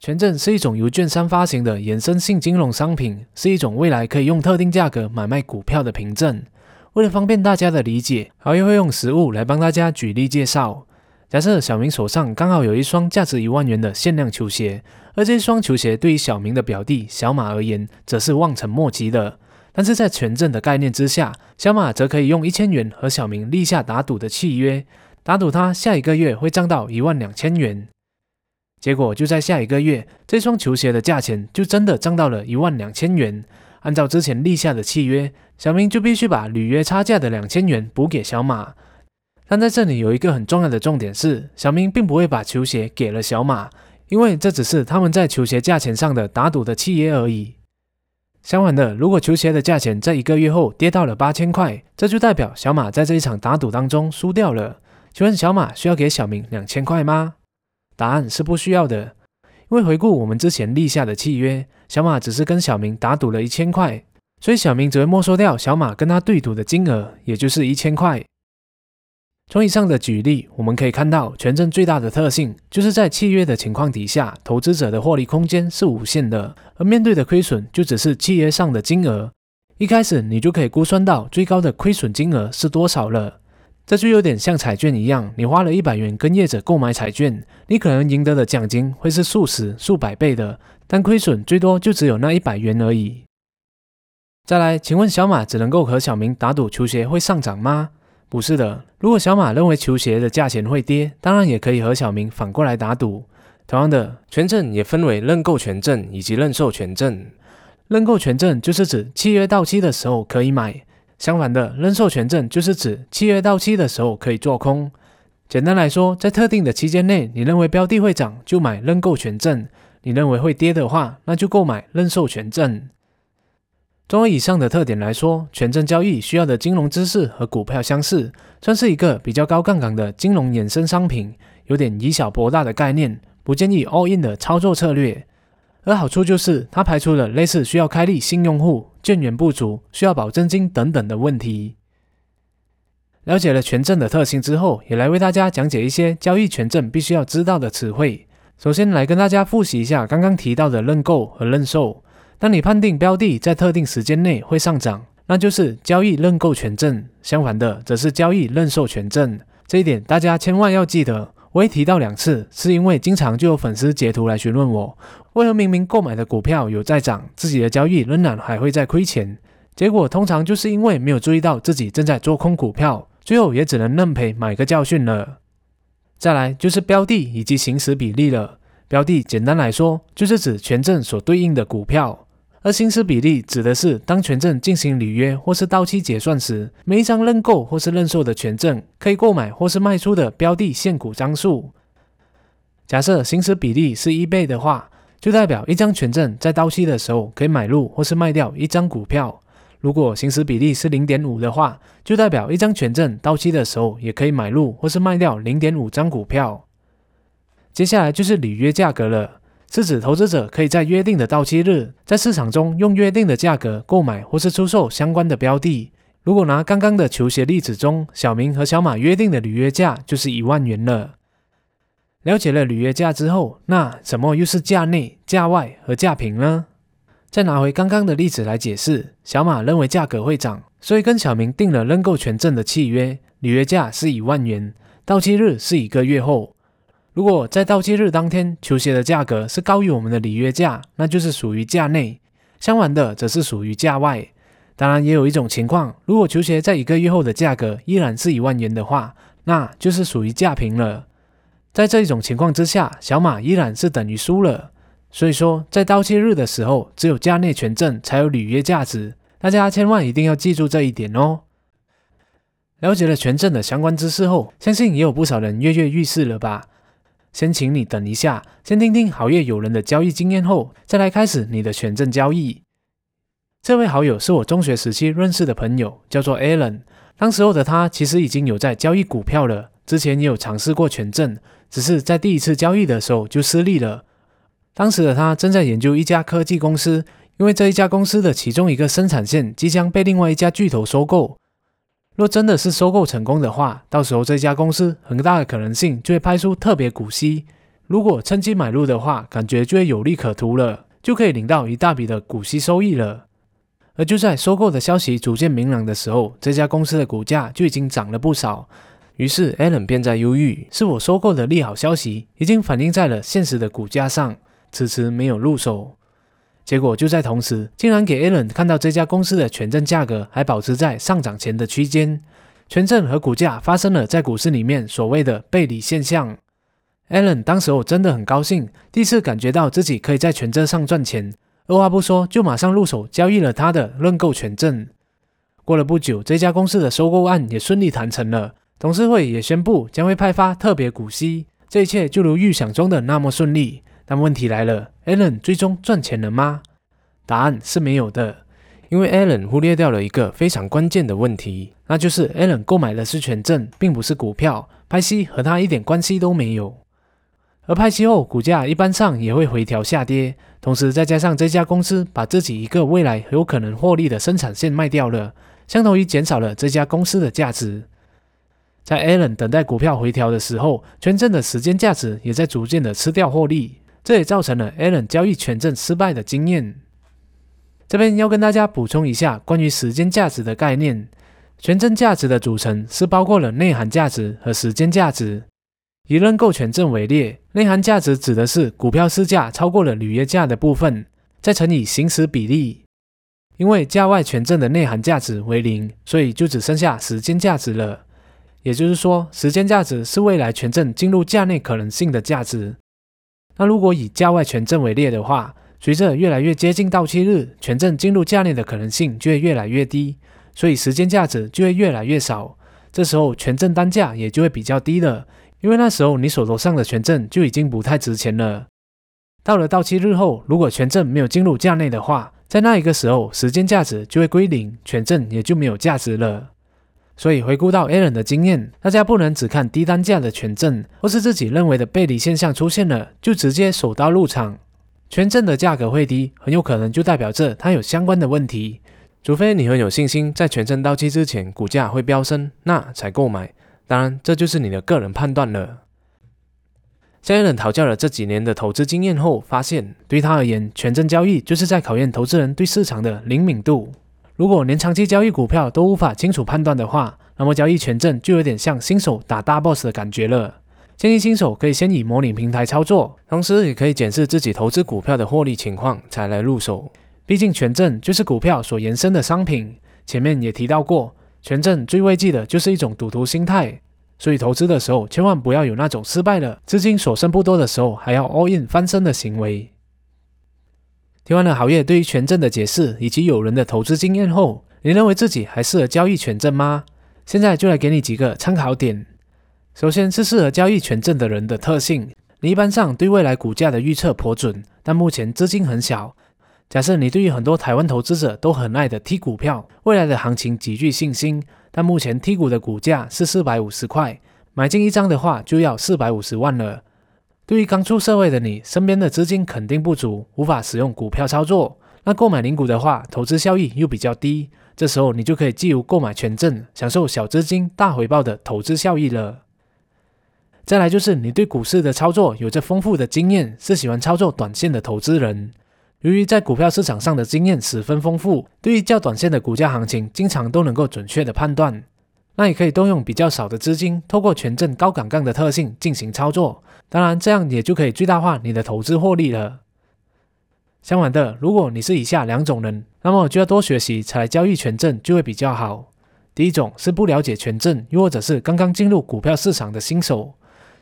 权证是一种由券商发行的衍生性金融商品，是一种未来可以用特定价格买卖股票的凭证。为了方便大家的理解，豪爷会用实物来帮大家举例介绍。假设小明手上刚好有一双价值一万元的限量球鞋，而这双球鞋对于小明的表弟小马而言，则是望尘莫及的。但是在权证的概念之下，小马则可以用一千元和小明立下打赌的契约，打赌他下一个月会涨到一万两千元。结果就在下一个月，这双球鞋的价钱就真的涨到了一万两千元。按照之前立下的契约，小明就必须把履约差价的两千元补给小马。但在这里有一个很重要的重点是，小明并不会把球鞋给了小马，因为这只是他们在球鞋价钱上的打赌的契约而已。相反的，如果球鞋的价钱在一个月后跌到了八千块，这就代表小马在这一场打赌当中输掉了。请问小马需要给小明两千块吗？答案是不需要的，因为回顾我们之前立下的契约，小马只是跟小明打赌了一千块，所以小明只会没收掉小马跟他对赌的金额，也就是一千块。从以上的举例，我们可以看到，权证最大的特性就是在契约的情况底下，投资者的获利空间是无限的，而面对的亏损就只是契约上的金额。一开始你就可以估算到最高的亏损金额是多少了。这就有点像彩券一样，你花了一百元跟业者购买彩券，你可能赢得的奖金会是数十、数百倍的，但亏损最多就只有那一百元而已。再来，请问小马只能够和小明打赌球鞋会上涨吗？不是的，如果小马认为球鞋的价钱会跌，当然也可以和小明反过来打赌。同样的，权证也分为认购权证以及认售权证。认购权证就是指契约到期的时候可以买。相反的，认售权证就是指契约到期的时候可以做空。简单来说，在特定的期间内，你认为标的会涨，就买认购权证；你认为会跌的话，那就购买认售权证。综合以上的特点来说，权证交易需要的金融知识和股票相似，算是一个比较高杠杆的金融衍生商品，有点以小博大的概念，不建议 all in 的操作策略。而好处就是它排除了类似需要开立新用户。券源不足、需要保证金等等的问题。了解了权证的特性之后，也来为大家讲解一些交易权证必须要知道的词汇。首先来跟大家复习一下刚刚提到的认购和认售。当你判定标的在特定时间内会上涨，那就是交易认购权证；相反的，则是交易认售权证。这一点大家千万要记得。我会提到两次，是因为经常就有粉丝截图来询问我，为何明明购买的股票有在涨，自己的交易仍然还会在亏钱？结果通常就是因为没有注意到自己正在做空股票，最后也只能认赔买个教训了。再来就是标的以及行使比例了。标的简单来说，就是指权证所对应的股票。而行使比例指的是当权证进行履约或是到期结算时，每一张认购或是认售的权证可以购买或是卖出的标的现股张数。假设行使比例是一倍的话，就代表一张权证在到期的时候可以买入或是卖掉一张股票。如果行使比例是零点五的话，就代表一张权证到期的时候也可以买入或是卖掉零点五张股票。接下来就是履约价格了。是指投资者可以在约定的到期日，在市场中用约定的价格购买或是出售相关的标的。如果拿刚刚的球鞋例子中，小明和小马约定的履约价就是一万元了。了解了履约价之后，那什么又是价内、价外和价平呢？再拿回刚刚的例子来解释，小马认为价格会涨，所以跟小明订了认购权证的契约，履约价是一万元，到期日是一个月后。如果在到期日当天，球鞋的价格是高于我们的履约价，那就是属于价内；相反的，则是属于价外。当然，也有一种情况，如果球鞋在一个月后的价格依然是一万元的话，那就是属于价平了。在这一种情况之下，小马依然是等于输了。所以说，在到期日的时候，只有价内权证才有履约价值，大家千万一定要记住这一点哦。了解了权证的相关知识后，相信也有不少人跃跃欲试了吧？先请你等一下，先听听好业友人的交易经验后，再来开始你的权证交易。这位好友是我中学时期认识的朋友，叫做 Alan。当时候的他其实已经有在交易股票了，之前也有尝试过权证，只是在第一次交易的时候就失利了。当时的他正在研究一家科技公司，因为这一家公司的其中一个生产线即将被另外一家巨头收购。若真的是收购成功的话，到时候这家公司很大的可能性就会拍出特别股息。如果趁机买入的话，感觉就会有利可图了，就可以领到一大笔的股息收益了。而就在收购的消息逐渐明朗的时候，这家公司的股价就已经涨了不少。于是 Allen 便在犹豫，是我收购的利好消息已经反映在了现实的股价上，迟迟没有入手。结果就在同时，竟然给 Allen 看到这家公司的权证价格还保持在上涨前的区间，权证和股价发生了在股市里面所谓的背离现象。Allen 当时我真的很高兴，第一次感觉到自己可以在权证上赚钱，二话不说就马上入手交易了他的认购权证。过了不久，这家公司的收购案也顺利谈成了。董事会也宣布将会派发特别股息，这一切就如预想中的那么顺利。但问题来了，Allen 最终赚钱了吗？答案是没有的，因为 Allen 忽略掉了一个非常关键的问题，那就是 Allen 购买的是权证，并不是股票，派息和他一点关系都没有。而派息后，股价一般上也会回调下跌，同时再加上这家公司把自己一个未来有可能获利的生产线卖掉了，相当于减少了这家公司的价值。在 Allen 等待股票回调的时候，权证的时间价值也在逐渐的吃掉获利，这也造成了 Allen 交易权证失败的经验。这边要跟大家补充一下关于时间价值的概念，权证价值的组成是包括了内涵价值和时间价值。以认购权证为例，内涵价值指的是股票市价超过了履约价的部分，再乘以行使比例。因为价外权证的内涵价值为零，所以就只剩下时间价值了。也就是说，时间价值是未来权证进入价内可能性的价值。那如果以价外权证为例的话，随着越来越接近到期日，权证进入价内的可能性就会越来越低，所以时间价值就会越来越少。这时候权证单价也就会比较低了，因为那时候你手头上的权证就已经不太值钱了。到了到期日后，如果权证没有进入价内的话，在那一个时候，时间价值就会归零，权证也就没有价值了。所以回顾到 Allen 的经验，大家不能只看低单价的权证，或是自己认为的背离现象出现了，就直接手刀入场。权证的价格会低，很有可能就代表着它有相关的问题。除非你很有信心，在权证到期之前股价会飙升，那才购买。当然，这就是你的个人判断了。在 Allen 讨教了这几年的投资经验后，发现对他而言，权证交易就是在考验投资人对市场的灵敏度。如果连长期交易股票都无法清楚判断的话，那么交易权证就有点像新手打大 boss 的感觉了。建议新手可以先以模拟平台操作，同时也可以检视自己投资股票的获利情况才来入手。毕竟权证就是股票所延伸的商品。前面也提到过，权证最危忌的就是一种赌徒心态，所以投资的时候千万不要有那种失败了，资金所剩不多的时候还要 all in 翻身的行为。听完了郝业对于权证的解释以及友人的投资经验后，你认为自己还适合交易权证吗？现在就来给你几个参考点。首先是适合交易权证的人的特性，你一般上对未来股价的预测颇准，但目前资金很小。假设你对于很多台湾投资者都很爱的 T 股票未来的行情极具信心，但目前 T 股的股价是四百五十块，买进一张的话就要四百五十万了。对于刚出社会的你，身边的资金肯定不足，无法使用股票操作。那购买零股的话，投资效益又比较低，这时候你就可以借由购买权证，享受小资金大回报的投资效益了。再来就是你对股市的操作有着丰富的经验，是喜欢操作短线的投资人。由于在股票市场上的经验十分丰富，对于较短线的股价行情，经常都能够准确的判断。那也可以动用比较少的资金，透过权证高杠杆的特性进行操作。当然，这样也就可以最大化你的投资获利了。相反的，如果你是以下两种人，那么就要多学习才来交易权证就会比较好。第一种是不了解权证，又或者是刚刚进入股票市场的新手。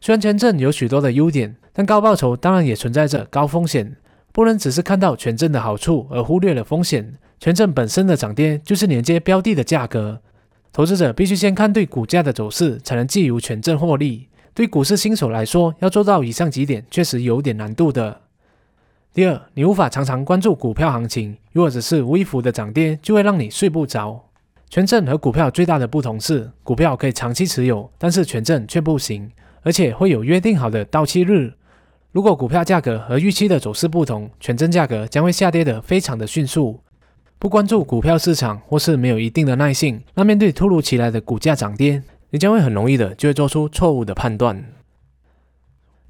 虽然权证有许多的优点，但高报酬当然也存在着高风险。不能只是看到权证的好处而忽略了风险。权证本身的涨跌就是连接标的的价格。投资者必须先看对股价的走势，才能借由权证获利。对股市新手来说，要做到以上几点，确实有点难度的。第二，你无法常常关注股票行情，如果只是微幅的涨跌就会让你睡不着。权证和股票最大的不同是，股票可以长期持有，但是权证却不行，而且会有约定好的到期日。如果股票价格和预期的走势不同，权证价格将会下跌得非常的迅速。不关注股票市场，或是没有一定的耐性，那面对突如其来的股价涨跌，你将会很容易的就会做出错误的判断。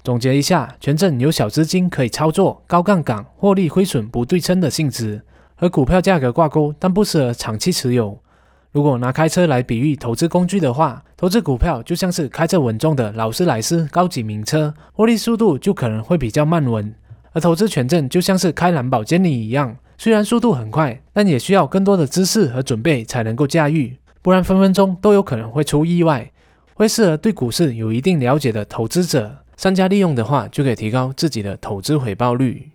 总结一下，权证有小资金可以操作、高杠杆、获利亏损不对称的性质，和股票价格挂钩，但不适合长期持有。如果拿开车来比喻投资工具的话，投资股票就像是开着稳重的劳斯莱斯高级名车，获利速度就可能会比较慢稳；而投资权证就像是开兰博基尼一样，虽然速度很快，但也需要更多的知识和准备才能够驾驭，不然分分钟都有可能会出意外。会适合对股市有一定了解的投资者。商家利用的话，就可以提高自己的投资回报率。